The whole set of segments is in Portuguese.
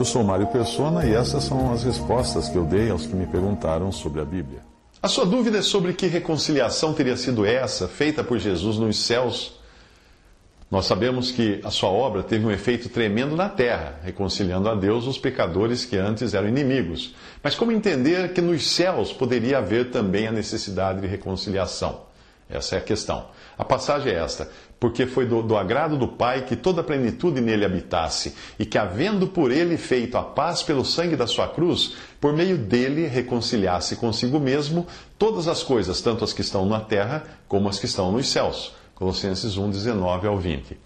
Eu sou Mário Persona e essas são as respostas que eu dei aos que me perguntaram sobre a Bíblia. A sua dúvida é sobre que reconciliação teria sido essa, feita por Jesus nos céus? Nós sabemos que a sua obra teve um efeito tremendo na terra, reconciliando a Deus os pecadores que antes eram inimigos. Mas como entender que nos céus poderia haver também a necessidade de reconciliação? Essa é a questão. A passagem é esta: porque foi do, do, agrado do Pai que toda a plenitude nele habitasse, e que, havendo por ele feito a paz pelo sangue da sua cruz, por meio dele reconciliasse consigo mesmo todas as coisas, tanto as que estão na terra como as que estão nos céus Colossenses 1, 19 ao 20.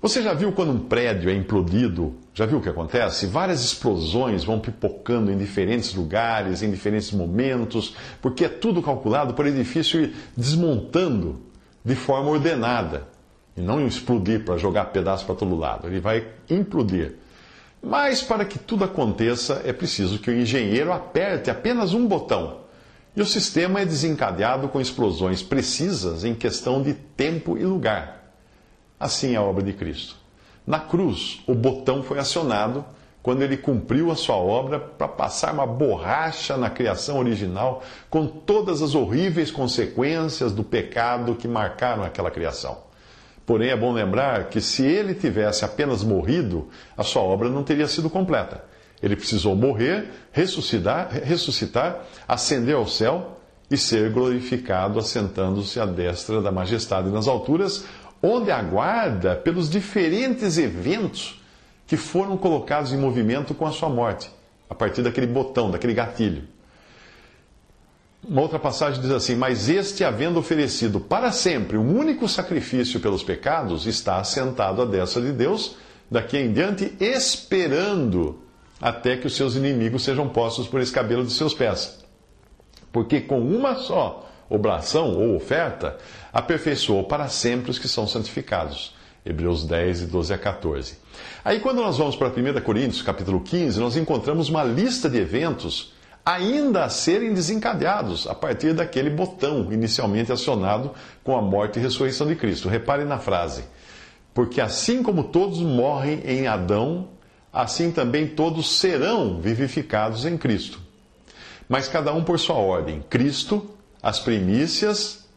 Você já viu quando um prédio é implodido? Já viu o que acontece? Várias explosões vão pipocando em diferentes lugares, em diferentes momentos, porque é tudo calculado para o edifício ir desmontando de forma ordenada. E não explodir para jogar pedaço para todo lado. Ele vai implodir. Mas para que tudo aconteça, é preciso que o engenheiro aperte apenas um botão e o sistema é desencadeado com explosões precisas em questão de tempo e lugar. Assim é a obra de Cristo. Na cruz, o botão foi acionado quando ele cumpriu a sua obra para passar uma borracha na criação original, com todas as horríveis consequências do pecado que marcaram aquela criação. Porém, é bom lembrar que se ele tivesse apenas morrido, a sua obra não teria sido completa. Ele precisou morrer, ressuscitar, ressuscitar, ascender ao céu e ser glorificado, assentando-se à destra da majestade nas alturas, onde aguarda pelos diferentes eventos que foram colocados em movimento com a sua morte, a partir daquele botão, daquele gatilho. Uma outra passagem diz assim: Mas este, havendo oferecido para sempre um único sacrifício pelos pecados, está assentado à destra de Deus, daqui em diante, esperando até que os seus inimigos sejam postos por escabelo de seus pés. Porque com uma só oblação ou oferta, aperfeiçoou para sempre os que são santificados. Hebreus 10, 12 a 14. Aí quando nós vamos para 1 Coríntios, capítulo 15, nós encontramos uma lista de eventos ainda a serem desencadeados a partir daquele botão inicialmente acionado com a morte e ressurreição de Cristo. Repare na frase. Porque assim como todos morrem em Adão, assim também todos serão vivificados em Cristo. Mas cada um por sua ordem: Cristo, as primícias,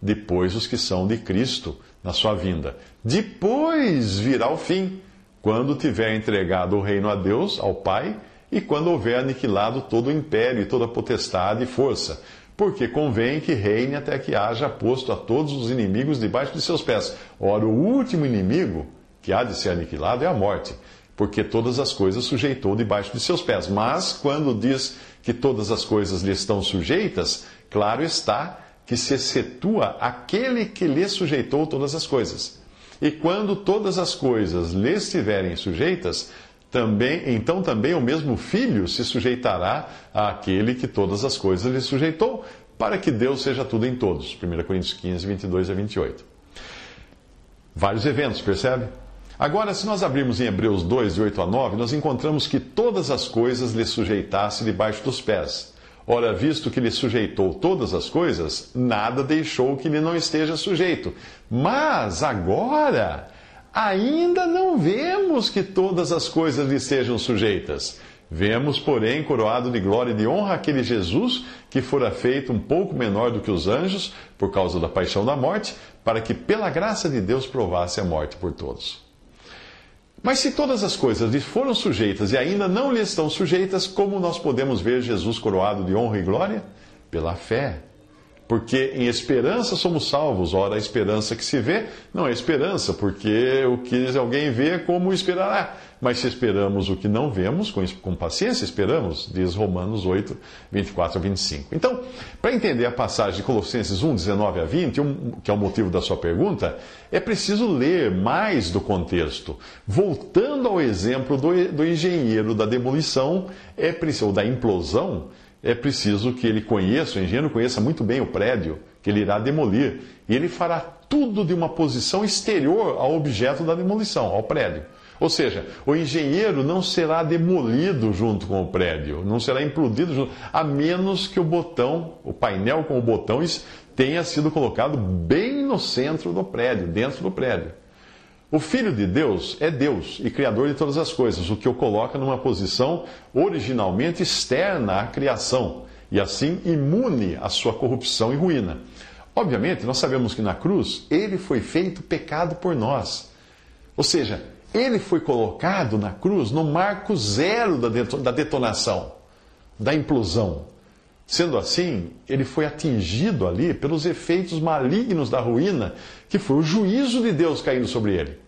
depois os que são de Cristo na sua vinda. Depois virá o fim, quando tiver entregado o reino a Deus, ao Pai, e quando houver aniquilado todo o império e toda potestade e força. Porque convém que reine até que haja posto a todos os inimigos debaixo de seus pés. Ora, o último inimigo que há de ser aniquilado é a morte porque todas as coisas sujeitou debaixo de seus pés. Mas, quando diz que todas as coisas lhe estão sujeitas, claro está que se excetua aquele que lhe sujeitou todas as coisas. E quando todas as coisas lhe estiverem sujeitas, também, então também o mesmo filho se sujeitará àquele que todas as coisas lhe sujeitou, para que Deus seja tudo em todos. 1 Coríntios 15, 22 a 28. Vários eventos, percebe? Agora, se nós abrirmos em Hebreus 2, de 8 a 9, nós encontramos que todas as coisas lhe sujeitasse debaixo dos pés. Ora, visto que lhe sujeitou todas as coisas, nada deixou que lhe não esteja sujeito. Mas agora, ainda não vemos que todas as coisas lhe sejam sujeitas. Vemos, porém, coroado de glória e de honra aquele Jesus que fora feito um pouco menor do que os anjos, por causa da paixão da morte, para que pela graça de Deus provasse a morte por todos. Mas se todas as coisas lhe foram sujeitas e ainda não lhe estão sujeitas, como nós podemos ver Jesus coroado de honra e glória? Pela fé. Porque em esperança somos salvos. Ora, a esperança que se vê não é esperança, porque o que alguém vê, como esperará? Mas se esperamos o que não vemos, com, paciência esperamos, diz Romanos 8, 24 a 25. Então, para entender a passagem de Colossenses 1, 19 a 20, um, que é o motivo da sua pergunta, é preciso ler mais do contexto. Voltando ao exemplo do, do engenheiro da demolição, é, ou da implosão, é preciso que ele conheça, o engenheiro conheça muito bem o prédio que ele irá demolir. E ele fará tudo de uma posição exterior ao objeto da demolição, ao prédio. Ou seja, o engenheiro não será demolido junto com o prédio, não será implodido junto, a menos que o botão, o painel com o botão, tenha sido colocado bem no centro do prédio, dentro do prédio. O Filho de Deus é Deus e Criador de todas as coisas, o que o coloca numa posição originalmente externa à criação e assim imune à sua corrupção e ruína. Obviamente, nós sabemos que na cruz ele foi feito pecado por nós. Ou seja, ele foi colocado na cruz no marco zero da detonação, da implosão. Sendo assim, ele foi atingido ali pelos efeitos malignos da ruína, que foi o juízo de Deus caindo sobre ele.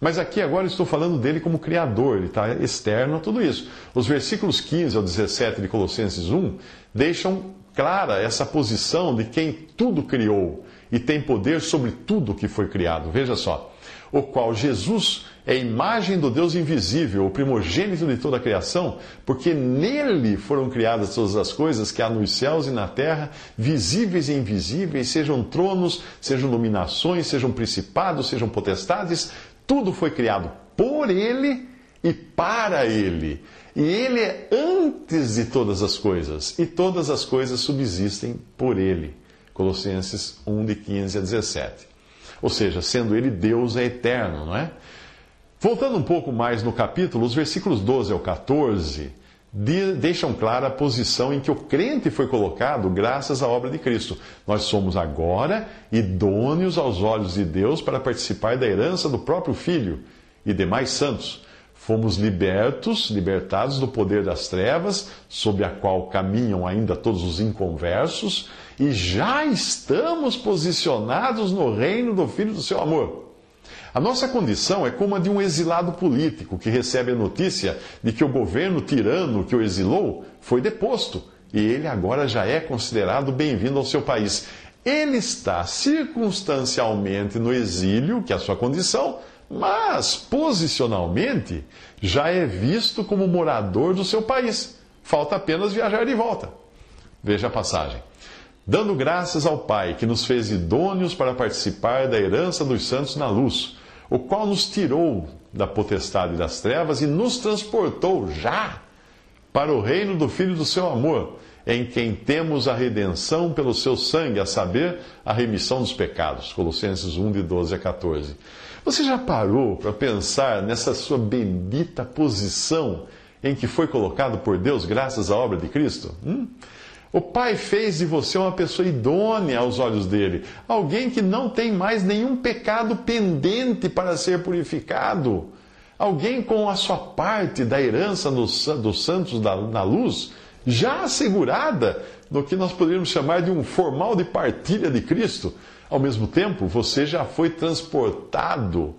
Mas aqui agora estou falando dele como Criador, ele está externo a tudo isso. Os versículos 15 ao 17 de Colossenses 1 deixam clara essa posição de quem tudo criou e tem poder sobre tudo que foi criado. Veja só o qual Jesus é imagem do Deus invisível, o primogênito de toda a criação, porque nele foram criadas todas as coisas que há nos céus e na terra, visíveis e invisíveis, sejam tronos, sejam dominações, sejam principados, sejam potestades, tudo foi criado por ele e para ele. E ele é antes de todas as coisas, e todas as coisas subsistem por ele. Colossenses 1, de 15 a 17. Ou seja, sendo ele Deus é eterno, não é? Voltando um pouco mais no capítulo, os versículos 12 ao 14 deixam clara a posição em que o crente foi colocado graças à obra de Cristo. Nós somos agora idôneos aos olhos de Deus para participar da herança do próprio Filho e demais santos. Fomos libertos, libertados do poder das trevas, sob a qual caminham ainda todos os inconversos, e já estamos posicionados no reino do Filho do seu amor. A nossa condição é como a de um exilado político que recebe a notícia de que o governo tirano que o exilou foi deposto e ele agora já é considerado bem-vindo ao seu país. Ele está circunstancialmente no exílio, que é a sua condição, mas posicionalmente já é visto como morador do seu país. Falta apenas viajar de volta. Veja a passagem. Dando graças ao Pai que nos fez idôneos para participar da herança dos santos na luz, o qual nos tirou da potestade das trevas e nos transportou já para o reino do Filho do seu amor, em quem temos a redenção pelo seu sangue, a saber, a remissão dos pecados. Colossenses 1, de 12 a 14. Você já parou para pensar nessa sua bendita posição em que foi colocado por Deus graças à obra de Cristo? Hum? O Pai fez de você uma pessoa idônea aos olhos dele, alguém que não tem mais nenhum pecado pendente para ser purificado, alguém com a sua parte da herança dos santos na luz já assegurada no que nós poderíamos chamar de um formal de partilha de Cristo. Ao mesmo tempo, você já foi transportado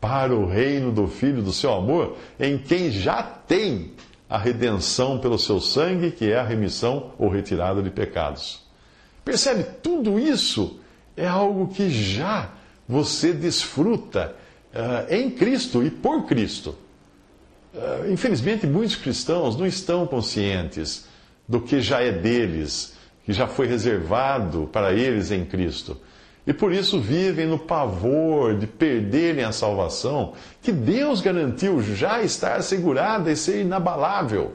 para o reino do Filho do seu amor, em quem já tem a redenção pelo seu sangue, que é a remissão ou retirada de pecados. Percebe? Tudo isso é algo que já você desfruta uh, em Cristo e por Cristo. Uh, infelizmente, muitos cristãos não estão conscientes do que já é deles, que já foi reservado para eles em Cristo. E por isso vivem no pavor de perderem a salvação, que Deus garantiu já estar assegurada e ser inabalável.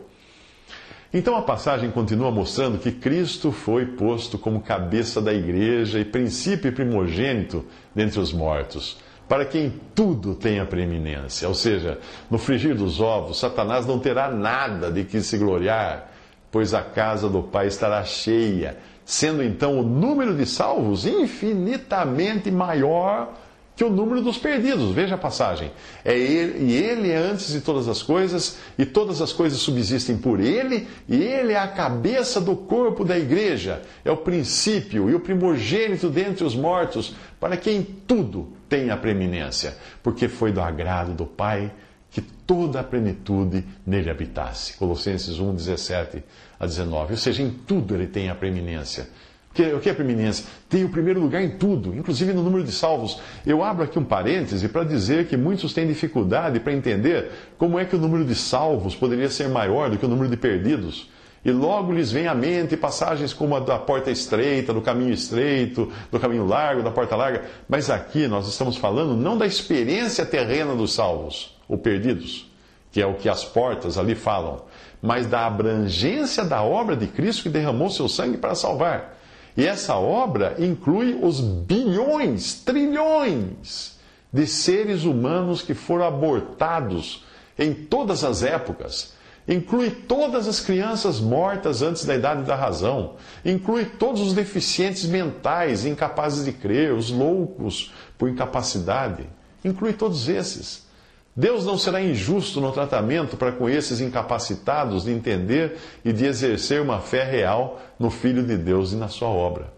Então a passagem continua mostrando que Cristo foi posto como cabeça da igreja e princípio primogênito dentre os mortos, para quem tudo tenha preeminência. Ou seja, no frigir dos ovos, Satanás não terá nada de que se gloriar, pois a casa do Pai estará cheia sendo então o número de salvos infinitamente maior que o número dos perdidos. Veja a passagem. É ele, e ele é antes de todas as coisas, e todas as coisas subsistem por ele, e ele é a cabeça do corpo da igreja, é o princípio e o primogênito dentre os mortos, para que em tudo tenha preeminência, porque foi do agrado do Pai que toda a plenitude nele habitasse. Colossenses 1, 17 a 19. Ou seja, em tudo ele tem a preeminência. O que é preeminência? Tem o primeiro lugar em tudo, inclusive no número de salvos. Eu abro aqui um parêntese para dizer que muitos têm dificuldade para entender como é que o número de salvos poderia ser maior do que o número de perdidos. E logo lhes vem à mente passagens como a da porta estreita, do caminho estreito, do caminho largo, da porta larga. Mas aqui nós estamos falando não da experiência terrena dos salvos ou perdidos, que é o que as portas ali falam, mas da abrangência da obra de Cristo que derramou seu sangue para salvar. E essa obra inclui os bilhões, trilhões de seres humanos que foram abortados em todas as épocas. Inclui todas as crianças mortas antes da idade da razão. Inclui todos os deficientes mentais, incapazes de crer, os loucos por incapacidade. Inclui todos esses. Deus não será injusto no tratamento para com esses incapacitados de entender e de exercer uma fé real no Filho de Deus e na sua obra.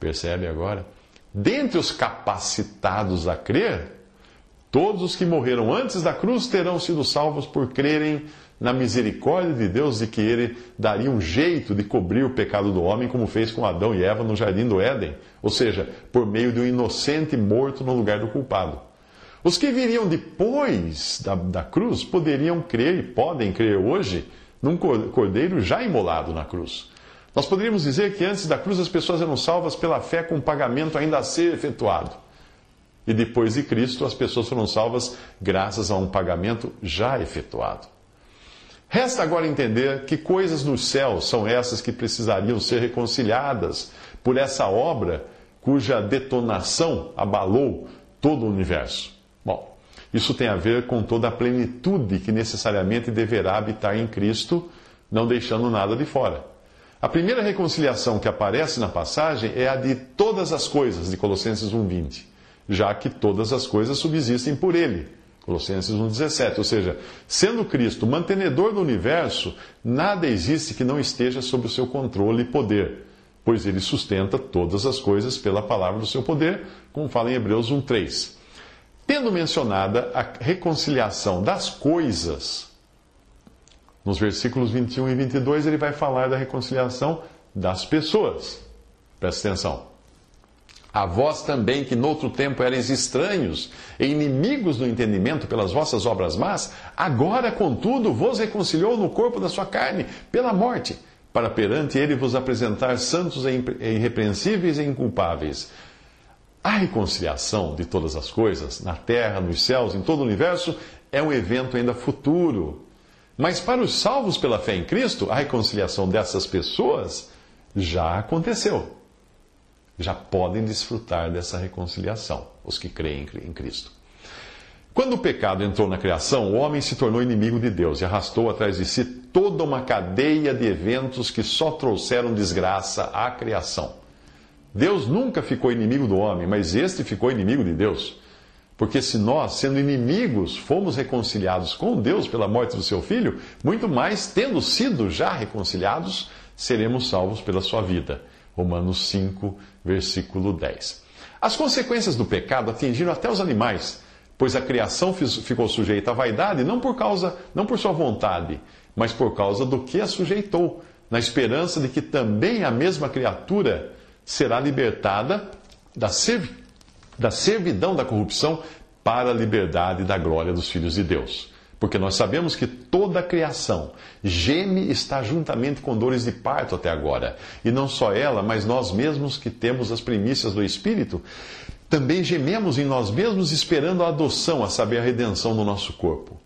Percebe agora? Dentre os capacitados a crer, todos os que morreram antes da cruz terão sido salvos por crerem na misericórdia de Deus de que ele daria um jeito de cobrir o pecado do homem, como fez com Adão e Eva no jardim do Éden, ou seja, por meio de um inocente morto no lugar do culpado. Os que viriam depois da, da cruz poderiam crer e podem crer hoje num cordeiro já imolado na cruz. Nós poderíamos dizer que antes da cruz as pessoas eram salvas pela fé com pagamento ainda a ser efetuado. E depois de Cristo as pessoas foram salvas graças a um pagamento já efetuado. Resta agora entender que coisas nos céus são essas que precisariam ser reconciliadas por essa obra cuja detonação abalou todo o universo. Bom, isso tem a ver com toda a plenitude que necessariamente deverá habitar em Cristo, não deixando nada de fora. A primeira reconciliação que aparece na passagem é a de todas as coisas, de Colossenses 1,20, já que todas as coisas subsistem por Ele. Colossenses 1,17. Ou seja, sendo Cristo mantenedor do universo, nada existe que não esteja sob o seu controle e poder, pois ele sustenta todas as coisas pela palavra do seu poder, como fala em Hebreus 1,3. Tendo mencionada a reconciliação das coisas, nos versículos 21 e 22 ele vai falar da reconciliação das pessoas. Presta atenção. A vós também, que noutro tempo erais estranhos e inimigos do entendimento pelas vossas obras más, agora, contudo, vos reconciliou no corpo da sua carne, pela morte, para perante ele vos apresentar santos e irrepreensíveis e inculpáveis a reconciliação de todas as coisas, na terra, nos céus, em todo o universo, é um evento ainda futuro. Mas para os salvos pela fé em Cristo, a reconciliação dessas pessoas já aconteceu. Já podem desfrutar dessa reconciliação, os que creem em Cristo. Quando o pecado entrou na criação, o homem se tornou inimigo de Deus e arrastou atrás de si toda uma cadeia de eventos que só trouxeram desgraça à criação. Deus nunca ficou inimigo do homem, mas este ficou inimigo de Deus. Porque se nós, sendo inimigos, fomos reconciliados com Deus pela morte do seu filho, muito mais, tendo sido já reconciliados, seremos salvos pela sua vida. Romanos 5, versículo 10. As consequências do pecado atingiram até os animais, pois a criação ficou sujeita à vaidade não por causa, não por sua vontade, mas por causa do que a sujeitou, na esperança de que também a mesma criatura será libertada da, serv... da servidão da corrupção para a liberdade da glória dos filhos de Deus. Porque nós sabemos que toda a criação geme está juntamente com dores de parto até agora. E não só ela, mas nós mesmos que temos as primícias do Espírito, também gememos em nós mesmos esperando a adoção, a saber, a redenção do nosso corpo.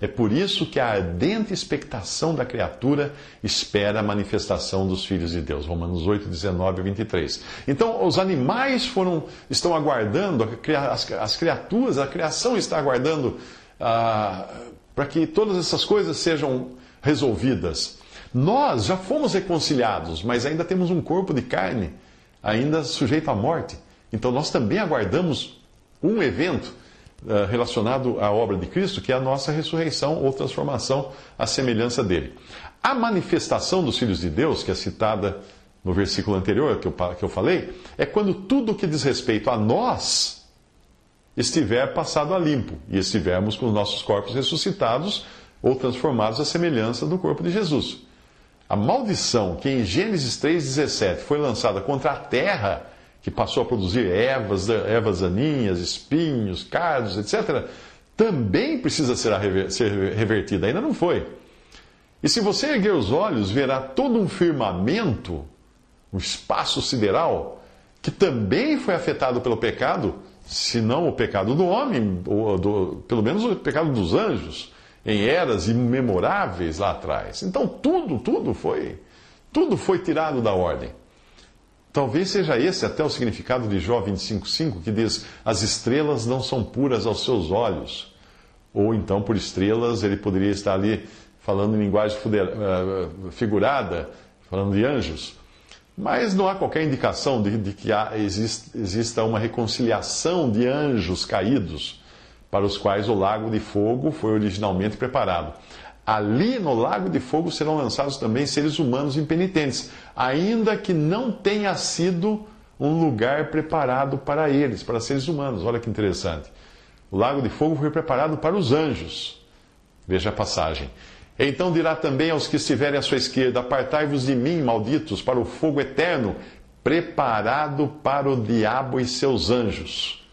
É por isso que a ardente expectação da criatura espera a manifestação dos filhos de Deus. Romanos 8, 19 e 23. Então, os animais foram, estão aguardando, as criaturas, a criação está aguardando ah, para que todas essas coisas sejam resolvidas. Nós já fomos reconciliados, mas ainda temos um corpo de carne, ainda sujeito à morte. Então, nós também aguardamos um evento relacionado à obra de Cristo, que é a nossa ressurreição ou transformação à semelhança dele. A manifestação dos filhos de Deus, que é citada no versículo anterior que eu, que eu falei, é quando tudo que diz respeito a nós estiver passado a limpo e estivermos com os nossos corpos ressuscitados ou transformados à semelhança do corpo de Jesus. A maldição que em Gênesis 3,17 foi lançada contra a terra, que passou a produzir ervas, ervas aninhas, espinhos, cardos, etc., também precisa ser, ser revertida. Ainda não foi. E se você erguer os olhos, verá todo um firmamento um espaço sideral, que também foi afetado pelo pecado, se não o pecado do homem, ou do, pelo menos o pecado dos anjos, em eras imemoráveis lá atrás. Então tudo, tudo foi, tudo foi tirado da ordem. Talvez seja esse até o significado de Jó 25,5, que diz: As estrelas não são puras aos seus olhos. Ou então, por estrelas, ele poderia estar ali falando em linguagem eh, figurada, falando de anjos. Mas não há qualquer indicação de, de que há, exista uma reconciliação de anjos caídos para os quais o lago de fogo foi originalmente preparado. Ali no lago de fogo serão lançados também seres humanos impenitentes, ainda que não tenha sido um lugar preparado para eles, para seres humanos. Olha que interessante. O lago de fogo foi preparado para os anjos. Veja a passagem. Então dirá também aos que estiverem à sua esquerda: Apartai-vos de mim, malditos, para o fogo eterno, preparado para o diabo e seus anjos.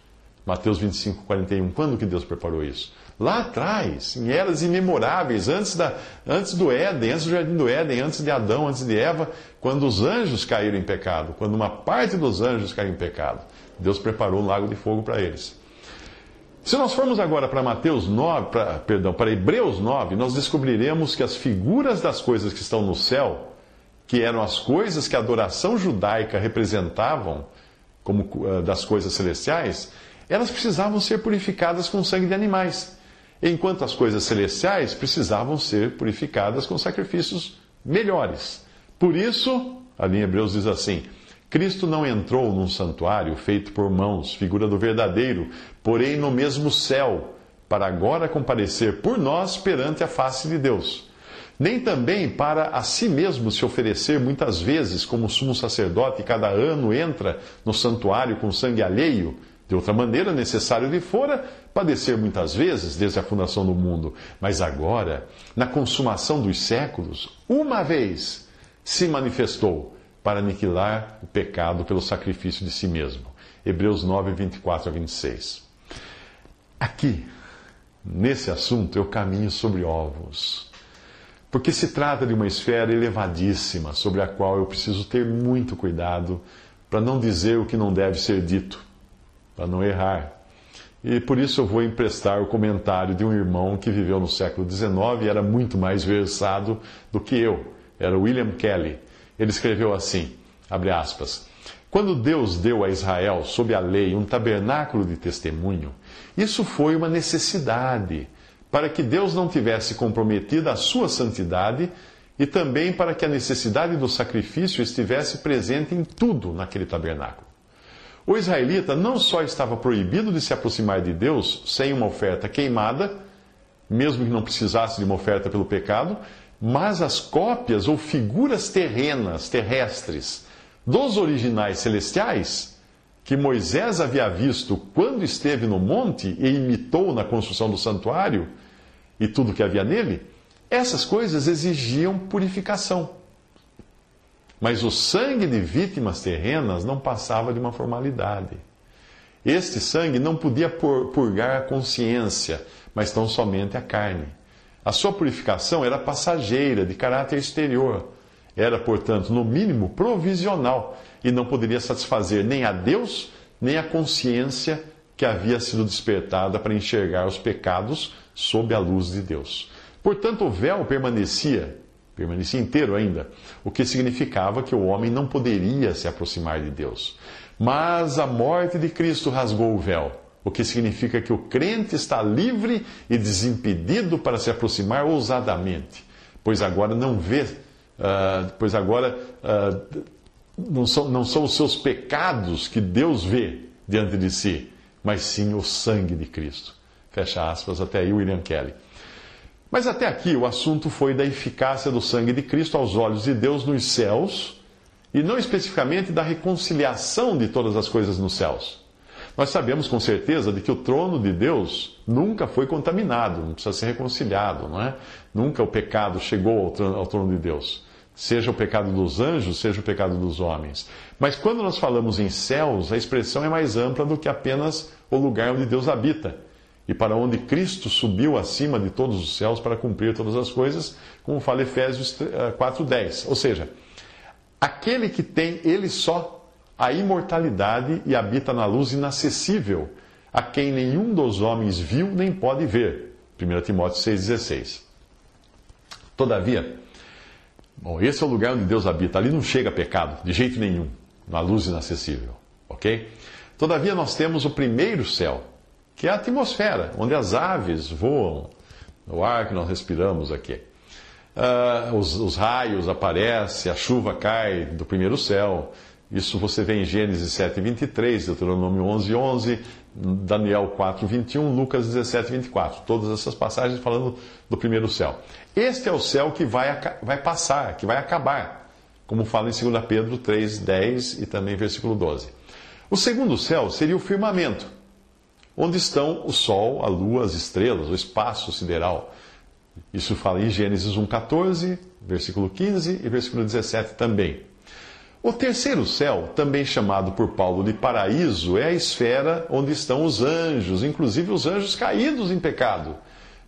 Mateus 25, 41. Quando que Deus preparou isso? Lá atrás, em eras imemoráveis, antes, da, antes do Éden, antes do jardim do Éden, antes de Adão, antes de Eva, quando os anjos caíram em pecado, quando uma parte dos anjos caiu em pecado, Deus preparou um lago de fogo para eles. Se nós formos agora para Mateus 9, para, perdão, para Hebreus 9, nós descobriremos que as figuras das coisas que estão no céu, que eram as coisas que a adoração judaica representavam, como uh, das coisas celestiais, elas precisavam ser purificadas com sangue de animais, enquanto as coisas celestiais precisavam ser purificadas com sacrifícios melhores. Por isso, ali em Hebreus diz assim: Cristo não entrou num santuário feito por mãos, figura do verdadeiro, porém no mesmo céu, para agora comparecer por nós perante a face de Deus. Nem também para a si mesmo se oferecer muitas vezes, como sumo sacerdote cada ano entra no santuário com sangue alheio. De outra maneira, necessário lhe fora padecer muitas vezes desde a fundação do mundo. Mas agora, na consumação dos séculos, uma vez se manifestou para aniquilar o pecado pelo sacrifício de si mesmo. Hebreus 9, 24 a 26. Aqui, nesse assunto, eu caminho sobre ovos. Porque se trata de uma esfera elevadíssima, sobre a qual eu preciso ter muito cuidado para não dizer o que não deve ser dito, para não errar. E por isso eu vou emprestar o comentário de um irmão que viveu no século XIX e era muito mais versado do que eu. Era William Kelly ele escreveu assim, abre aspas, quando Deus deu a Israel, sob a lei, um tabernáculo de testemunho, isso foi uma necessidade, para que Deus não tivesse comprometido a sua santidade e também para que a necessidade do sacrifício estivesse presente em tudo naquele tabernáculo. O israelita não só estava proibido de se aproximar de Deus sem uma oferta queimada, mesmo que não precisasse de uma oferta pelo pecado, mas as cópias ou figuras terrenas, terrestres, dos originais celestiais, que Moisés havia visto quando esteve no monte e imitou na construção do santuário e tudo que havia nele, essas coisas exigiam purificação. Mas o sangue de vítimas terrenas não passava de uma formalidade. Este sangue não podia purgar a consciência, mas tão somente a carne. A sua purificação era passageira, de caráter exterior. Era, portanto, no mínimo provisional e não poderia satisfazer nem a Deus, nem a consciência que havia sido despertada para enxergar os pecados sob a luz de Deus. Portanto, o véu permanecia, permanecia inteiro ainda, o que significava que o homem não poderia se aproximar de Deus. Mas a morte de Cristo rasgou o véu o que significa que o crente está livre e desimpedido para se aproximar ousadamente, pois agora não vê, uh, pois agora uh, não, são, não são os seus pecados que Deus vê diante de si, mas sim o sangue de Cristo. Fecha aspas, até aí William Kelly. Mas até aqui o assunto foi da eficácia do sangue de Cristo aos olhos de Deus nos céus e não especificamente da reconciliação de todas as coisas nos céus. Nós sabemos com certeza de que o trono de Deus nunca foi contaminado, não precisa ser reconciliado, não é? Nunca o pecado chegou ao trono, ao trono de Deus. Seja o pecado dos anjos, seja o pecado dos homens. Mas quando nós falamos em céus, a expressão é mais ampla do que apenas o lugar onde Deus habita e para onde Cristo subiu acima de todos os céus para cumprir todas as coisas, como fala Efésios 4:10. Eh, Ou seja, aquele que tem ele só a imortalidade e habita na luz inacessível, a quem nenhum dos homens viu nem pode ver. 1 Timóteo 6,16. Todavia, bom, esse é o lugar onde Deus habita. Ali não chega pecado, de jeito nenhum, na luz inacessível. Ok? Todavia, nós temos o primeiro céu, que é a atmosfera, onde as aves voam, o ar que nós respiramos aqui. Uh, os, os, raios aparecem, a chuva cai do primeiro céu. Isso você vê em Gênesis 7, 23, Deuteronômio 11, 11, Daniel 4, 21, Lucas 17, 24. Todas essas passagens falando do primeiro céu. Este é o céu que vai, vai passar, que vai acabar, como fala em 2 Pedro 3, 10 e também versículo 12. O segundo céu seria o firmamento onde estão o Sol, a Lua, as estrelas, o espaço sideral. Isso fala em Gênesis 1,14, versículo 15 e versículo 17 também. O terceiro céu, também chamado por Paulo de paraíso, é a esfera onde estão os anjos, inclusive os anjos caídos em pecado.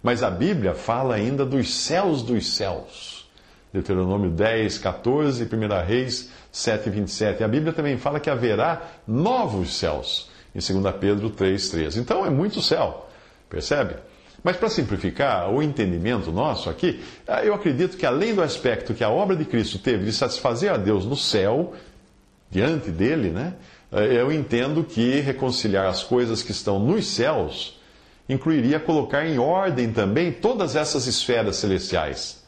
Mas a Bíblia fala ainda dos céus dos céus. Deuteronômio 10, 14, 1 Reis 7, 27. A Bíblia também fala que haverá novos céus em 2 Pedro 3,13. Então é muito céu, percebe? Mas para simplificar o entendimento nosso aqui, ah, eu acredito que além do aspecto que a obra de Cristo teve de satisfazer a Deus no céu, diante dele, né? Eh, eu entendo que reconciliar as coisas que estão nos céus incluiria colocar em ordem também todas essas esferas celestiais.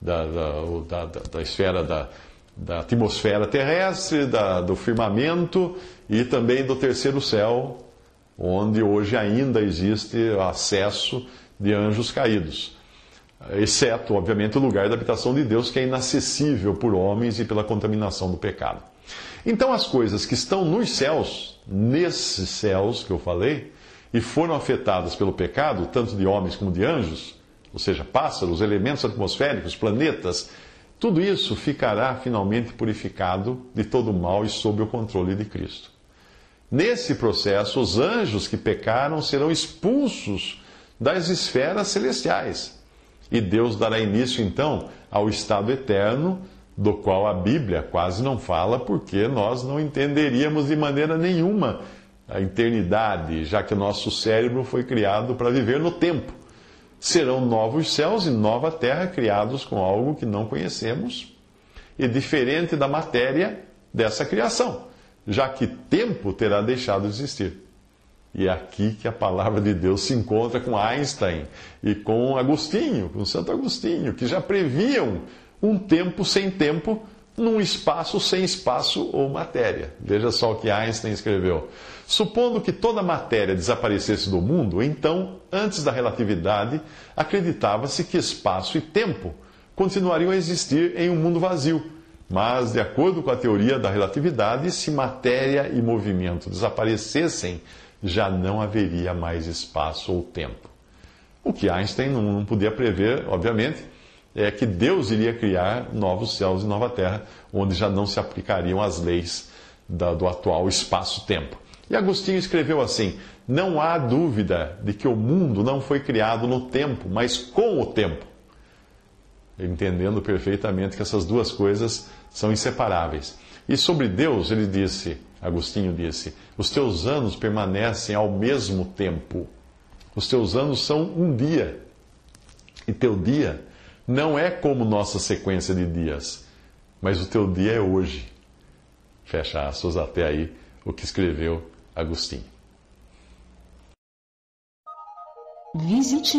Da, da, da, da esfera da, da atmosfera terrestre, da, do firmamento e também do terceiro céu, onde hoje ainda existe acesso de anjos caídos. Exceto, obviamente, o lugar da habitação de Deus, que é inacessível por homens e pela contaminação do pecado. Então, as coisas que estão nos céus, nesses céus que eu falei, e foram afetadas pelo pecado, tanto de homens como de anjos, ou seja, pássaros, elementos atmosféricos, planetas, tudo isso ficará finalmente purificado de todo o mal e sob o controle de Cristo. Nesse processo, os anjos que pecaram serão expulsos das esferas celestiais. E Deus dará início então ao estado eterno, do qual a Bíblia quase não fala, porque nós não entenderíamos de maneira nenhuma a eternidade, já que o nosso cérebro foi criado para viver no tempo serão novos céus e nova terra criados com algo que não conhecemos e diferente da matéria dessa criação, já que tempo terá deixado de existir. E é aqui que a palavra de Deus se encontra com Einstein e com Agostinho, com Santo Agostinho, que já previam um tempo sem tempo num espaço sem espaço ou matéria. Veja só o que Einstein escreveu. Supondo que toda matéria desaparecesse do mundo, então, antes da relatividade, acreditava-se que espaço e tempo continuariam a existir em um mundo vazio. Mas, de acordo com a teoria da relatividade, se matéria e movimento desaparecessem, já não haveria mais espaço ou tempo. O que Einstein não podia prever, obviamente, é que Deus iria criar novos céus e nova terra, onde já não se aplicariam as leis da, do atual espaço-tempo. E Agostinho escreveu assim: Não há dúvida de que o mundo não foi criado no tempo, mas com o tempo. Entendendo perfeitamente que essas duas coisas são inseparáveis. E sobre Deus, ele disse, Agostinho disse: Os teus anos permanecem ao mesmo tempo. Os teus anos são um dia. E teu dia não é como nossa sequência de dias, mas o teu dia é hoje. Fecha aspas até aí o que escreveu Agostinho. Visite.